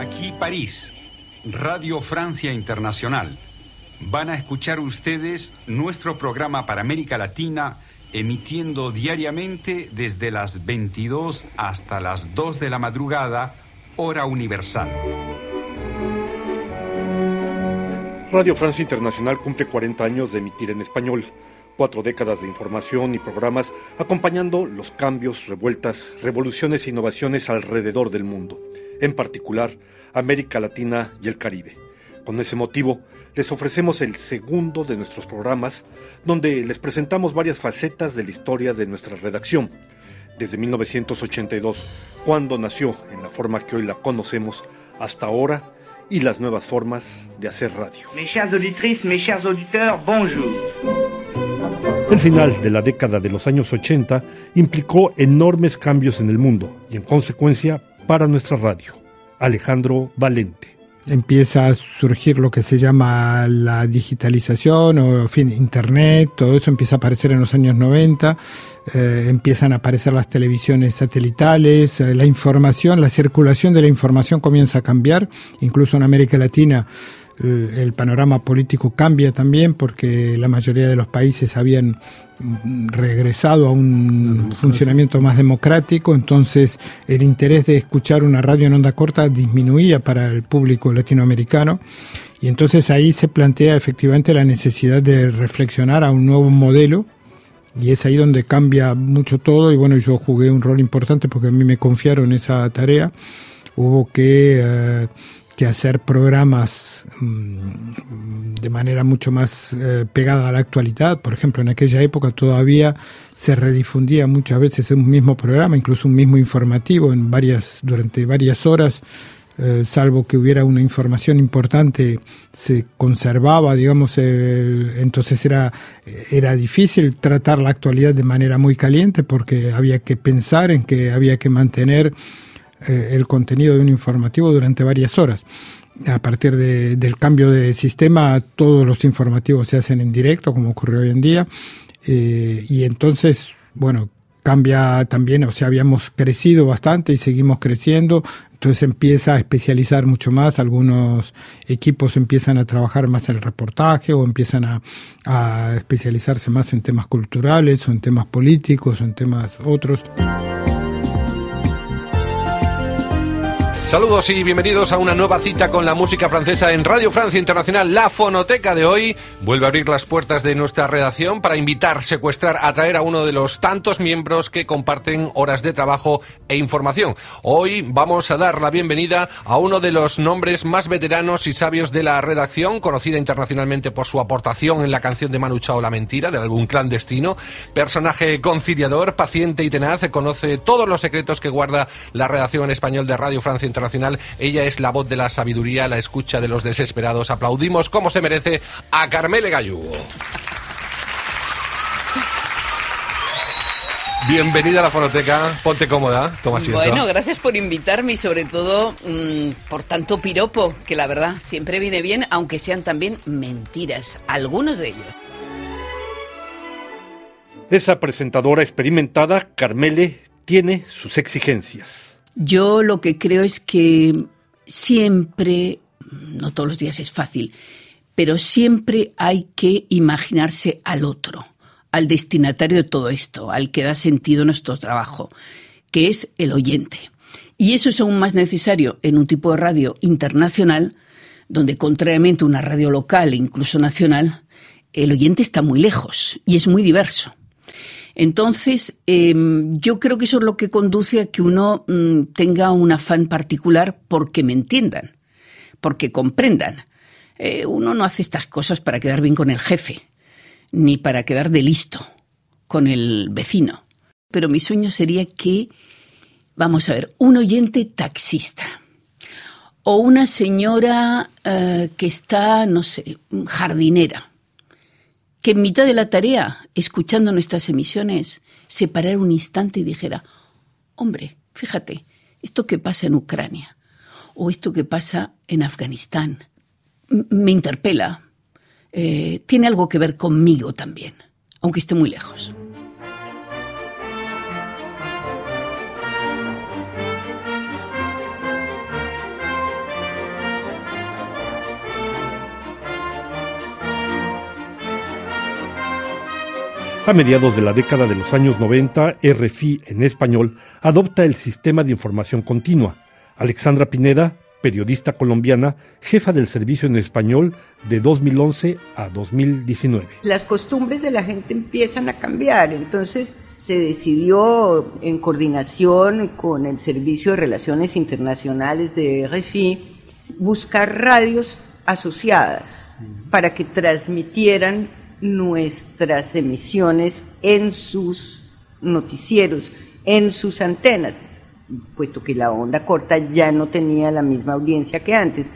Aquí París, Radio Francia Internacional. Van a escuchar ustedes nuestro programa para América Latina emitiendo diariamente desde las 22 hasta las 2 de la madrugada, hora universal. Radio Francia Internacional cumple 40 años de emitir en español, cuatro décadas de información y programas acompañando los cambios, revueltas, revoluciones e innovaciones alrededor del mundo, en particular América Latina y el Caribe. Con ese motivo, les ofrecemos el segundo de nuestros programas, donde les presentamos varias facetas de la historia de nuestra redacción, desde 1982, cuando nació en la forma que hoy la conocemos, hasta ahora, y las nuevas formas de hacer radio. Mes chères auditrices, mes chers auditeurs, bonjour. El final de la década de los años 80 implicó enormes cambios en el mundo y en consecuencia para nuestra radio. Alejandro Valente empieza a surgir lo que se llama la digitalización o en fin, internet, todo eso empieza a aparecer en los años 90, eh, empiezan a aparecer las televisiones satelitales, eh, la información, la circulación de la información comienza a cambiar, incluso en América Latina el panorama político cambia también porque la mayoría de los países habían regresado a un funcionamiento más democrático, entonces el interés de escuchar una radio en onda corta disminuía para el público latinoamericano. Y entonces ahí se plantea efectivamente la necesidad de reflexionar a un nuevo modelo y es ahí donde cambia mucho todo. Y bueno, yo jugué un rol importante porque a mí me confiaron esa tarea, hubo que... Eh, que hacer programas mm, de manera mucho más eh, pegada a la actualidad. Por ejemplo, en aquella época todavía se redifundía muchas veces un mismo programa, incluso un mismo informativo en varias, durante varias horas, eh, salvo que hubiera una información importante, se conservaba, digamos, entonces era, era difícil tratar la actualidad de manera muy caliente porque había que pensar en que había que mantener eh, el contenido de un informativo durante varias horas. A partir del cambio de sistema, todos los informativos se hacen en directo, como ocurre hoy en día, eh, y entonces, bueno, cambia también, o sea, habíamos crecido bastante y seguimos creciendo, entonces empieza a especializar mucho más, algunos equipos empiezan a trabajar más en el reportaje o empiezan a especializarse más en temas culturales o en temas políticos o en temas otros. Saludos y bienvenidos a una nueva cita con la música francesa en Radio Francia Internacional. La fonoteca de hoy vuelve a abrir las puertas de nuestra redacción para invitar, secuestrar, atraer a uno de los tantos miembros que comparten horas de trabajo e información. Hoy vamos a dar la bienvenida a uno de los nombres más veteranos y sabios de la redacción, conocida internacionalmente por su aportación en la canción de Manu Chao La Mentira, del álbum clandestino. Personaje conciliador, paciente y tenaz, conoce todos los secretos que guarda la redacción en español de Radio Francia Internacional internacional. Ella es la voz de la sabiduría, la escucha de los desesperados. Aplaudimos como se merece a Carmele Gallugo. Bienvenida a la fonoteca, ponte cómoda, toma asiento. Bueno, gracias por invitarme y sobre todo mm, por tanto piropo, que la verdad siempre viene bien, aunque sean también mentiras, algunos de ellos. Esa presentadora experimentada, Carmele, tiene sus exigencias. Yo lo que creo es que siempre, no todos los días es fácil, pero siempre hay que imaginarse al otro, al destinatario de todo esto, al que da sentido nuestro trabajo, que es el oyente. Y eso es aún más necesario en un tipo de radio internacional, donde contrariamente a una radio local e incluso nacional, el oyente está muy lejos y es muy diverso. Entonces, em, yo creo que eso es lo que conduce a que uno mm, tenga un afán particular porque me entiendan, porque comprendan. Eh, uno no hace estas cosas para quedar bien con el jefe, ni para quedar de listo con el vecino. Pero mi sueño sería que, vamos a ver, un oyente taxista o una señora eh, que está, no sé, jardinera que en mitad de la tarea, escuchando nuestras emisiones, se parara un instante y dijera, hombre, fíjate, esto que pasa en Ucrania o esto que pasa en Afganistán me interpela. eh, tiene algo que ver conmigo también, aunque esté muy lejos. A mediados de la década de los años 90, RFI en español adopta el sistema de información continua. Alexandra Pineda, periodista colombiana, jefa del servicio en español de 2011 a 2019. Las costumbres de la gente empiezan a cambiar, entonces se decidió en coordinación con el Servicio de Relaciones Internacionales de RFI buscar radios asociadas para que transmitieran nuestras emisiones en sus noticieros, en sus antenas, puesto que la onda corta ya no tenía la misma audiencia que antes.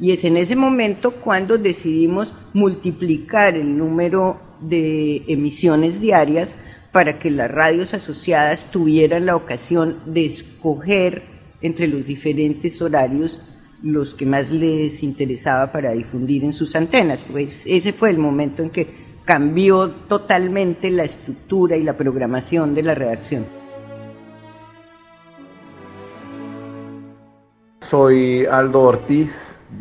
Y es en ese momento cuando decidimos multiplicar el número de emisiones diarias para que las radios asociadas tuvieran la ocasión de escoger entre los diferentes horarios los que más les interesaba para difundir en sus antenas. Pues ese fue el momento en que cambió totalmente la estructura y la programación de la redacción. Soy Aldo Ortiz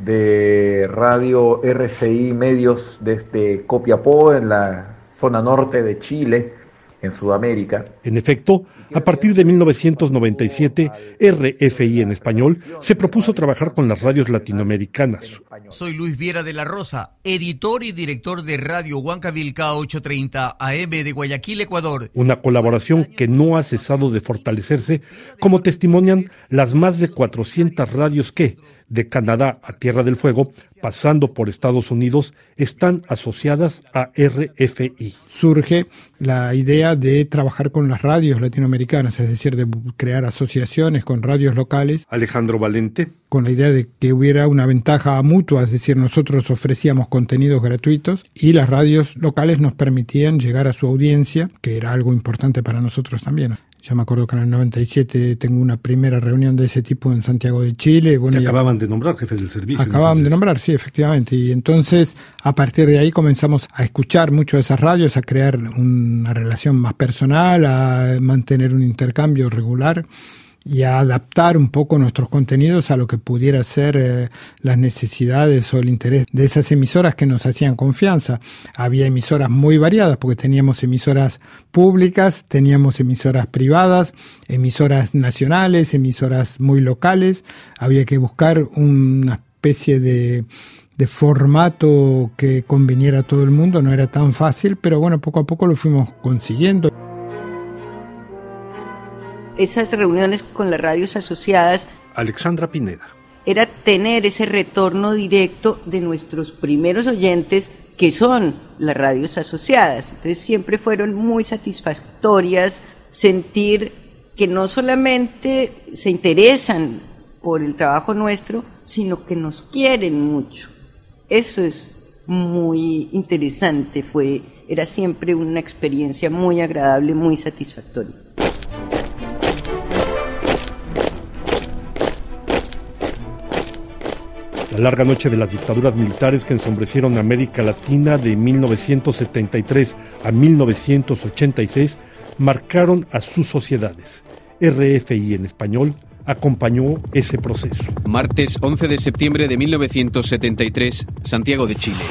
de Radio RCI Medios desde Copiapó, en la zona norte de Chile en Sudamérica. En efecto, a partir de 1997, RFI en español se propuso trabajar con las radios latinoamericanas. Soy Luis Viera de la Rosa, editor y director de Radio Huancavilca 830 AM de Guayaquil, Ecuador. Una colaboración que no ha cesado de fortalecerse, como testimonian las más de 400 radios que, de Canadá a Tierra del Fuego, pasando por Estados Unidos, están asociadas a RFI. Surge la idea de trabajar con las radios latinoamericanas, es decir, de crear asociaciones con radios locales. Alejandro Valente. Con la idea de que hubiera una ventaja mutua, es decir, nosotros ofrecíamos contenidos gratuitos y las radios locales nos permitían llegar a su audiencia, que era algo importante para nosotros también. Yo me acuerdo que en el 97 tengo una primera reunión de ese tipo en Santiago de Chile. Bueno, acababan de nombrar jefes del servicio. Acababan de nombrar, sí, efectivamente. Y entonces, a partir de ahí comenzamos a escuchar mucho de esas radios, a crear una relación más personal, a mantener un intercambio regular y a adaptar un poco nuestros contenidos a lo que pudiera ser eh, las necesidades o el interés de esas emisoras que nos hacían confianza. Había emisoras muy variadas porque teníamos emisoras públicas, teníamos emisoras privadas, emisoras nacionales, emisoras muy locales. Había que buscar una especie de de formato que conveniera a todo el mundo, no era tan fácil, pero bueno, poco a poco lo fuimos consiguiendo esas reuniones con las radios asociadas. Alexandra Pineda. Era tener ese retorno directo de nuestros primeros oyentes que son las radios asociadas. Entonces siempre fueron muy satisfactorias sentir que no solamente se interesan por el trabajo nuestro, sino que nos quieren mucho. Eso es muy interesante, fue era siempre una experiencia muy agradable, muy satisfactoria. La larga noche de las dictaduras militares que ensombrecieron América Latina de 1973 a 1986 marcaron a sus sociedades. RFI en español acompañó ese proceso. Martes 11 de septiembre de 1973, Santiago de Chile.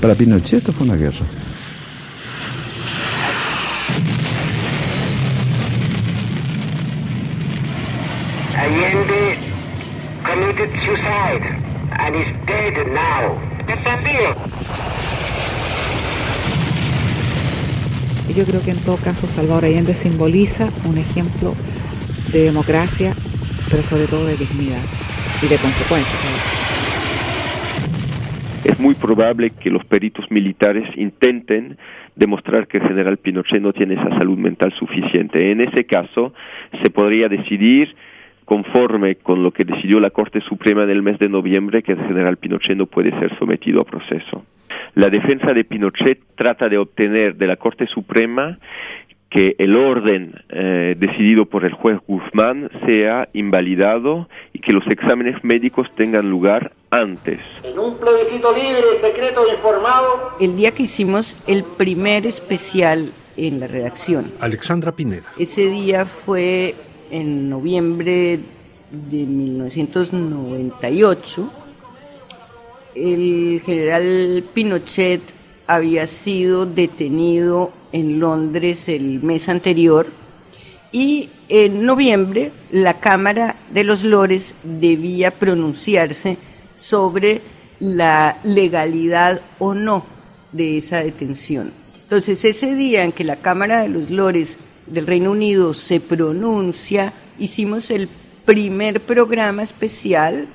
Para Pinochet esto fue una guerra. Allende committed suicide and is dead now. Yo creo que en todo caso Salvador Allende simboliza un ejemplo de democracia, pero sobre todo de dignidad y de consecuencias. Es muy probable que los peritos militares intenten demostrar que el general Pinochet no tiene esa salud mental suficiente. En ese caso, se podría decidir conforme con lo que decidió la Corte Suprema en el mes de noviembre que el general Pinochet no puede ser sometido a proceso. La defensa de Pinochet trata de obtener de la Corte Suprema que el orden eh, decidido por el juez Guzmán sea invalidado y que los exámenes médicos tengan lugar antes. En un plebiscito libre, secreto e informado. El día que hicimos el primer especial en la redacción. Alexandra Pineda. Ese día fue en noviembre de 1998. El general Pinochet había sido detenido en Londres el mes anterior y en noviembre la Cámara de los Lores debía pronunciarse sobre la legalidad o no de esa detención. Entonces ese día en que la Cámara de los Lores del Reino Unido se pronuncia, hicimos el primer programa especial,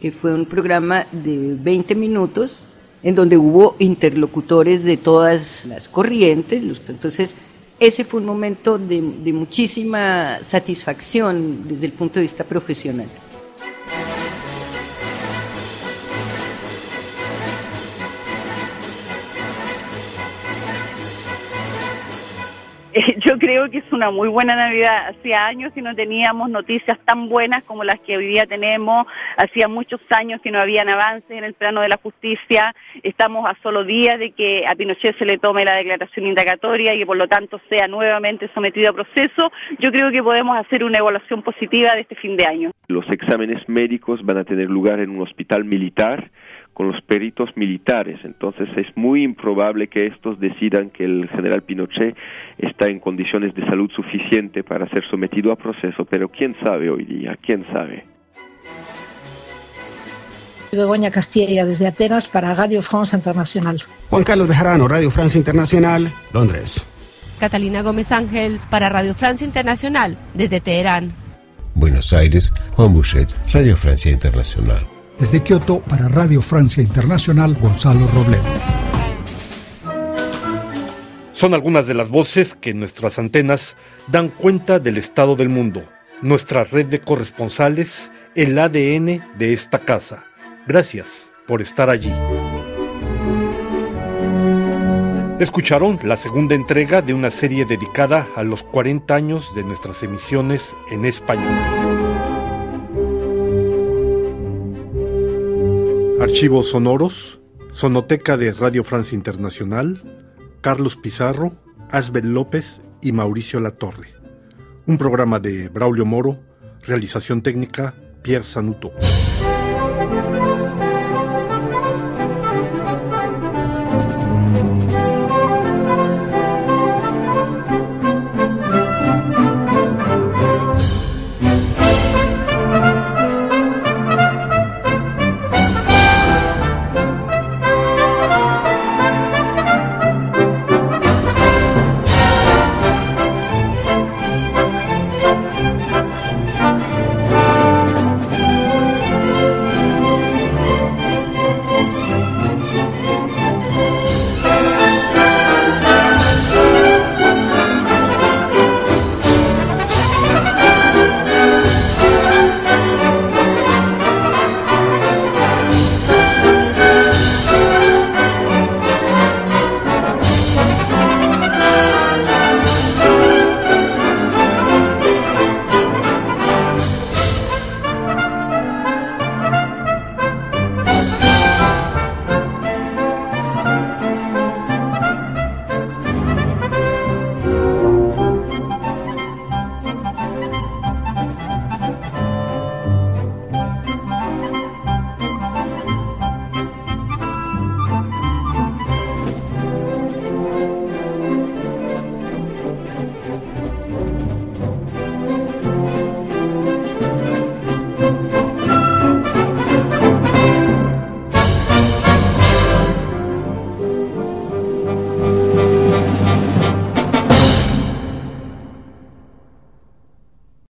que fue un programa de 20 minutos, en donde hubo interlocutores de todas las corrientes. Entonces, ese fue un momento de, de muchísima satisfacción desde el punto de vista profesional. Yo creo que es una muy buena Navidad. Hacía años que no teníamos noticias tan buenas como las que hoy día tenemos. Hacía muchos años que no habían avances en el plano de la justicia. Estamos a solo días de que a Pinochet se le tome la declaración indagatoria y que por lo tanto sea nuevamente sometido a proceso. Yo creo que podemos hacer una evaluación positiva de este fin de año. Los exámenes médicos van a tener lugar en un hospital militar con los peritos militares. Entonces es muy improbable que estos decidan que el general Pinochet está en condiciones de salud suficiente para ser sometido a proceso, pero quién sabe hoy día, quién sabe. Begoña Castilla desde Atenas para Radio France Internacional. Juan Carlos Bejarano, Radio France Internacional, Londres. Catalina Gómez Ángel para Radio France Internacional desde Teherán. Buenos Aires, Juan Bouchet, Radio Francia Internacional. Desde Kioto para Radio Francia Internacional, Gonzalo Robledo. Son algunas de las voces que nuestras antenas dan cuenta del estado del mundo, nuestra red de corresponsales, el ADN de esta casa. Gracias por estar allí. Escucharon la segunda entrega de una serie dedicada a los 40 años de nuestras emisiones en español. Archivos sonoros, Sonoteca de Radio Francia Internacional, Carlos Pizarro, Asbel López y Mauricio Latorre. Un programa de Braulio Moro, realización técnica Pierre Sanuto.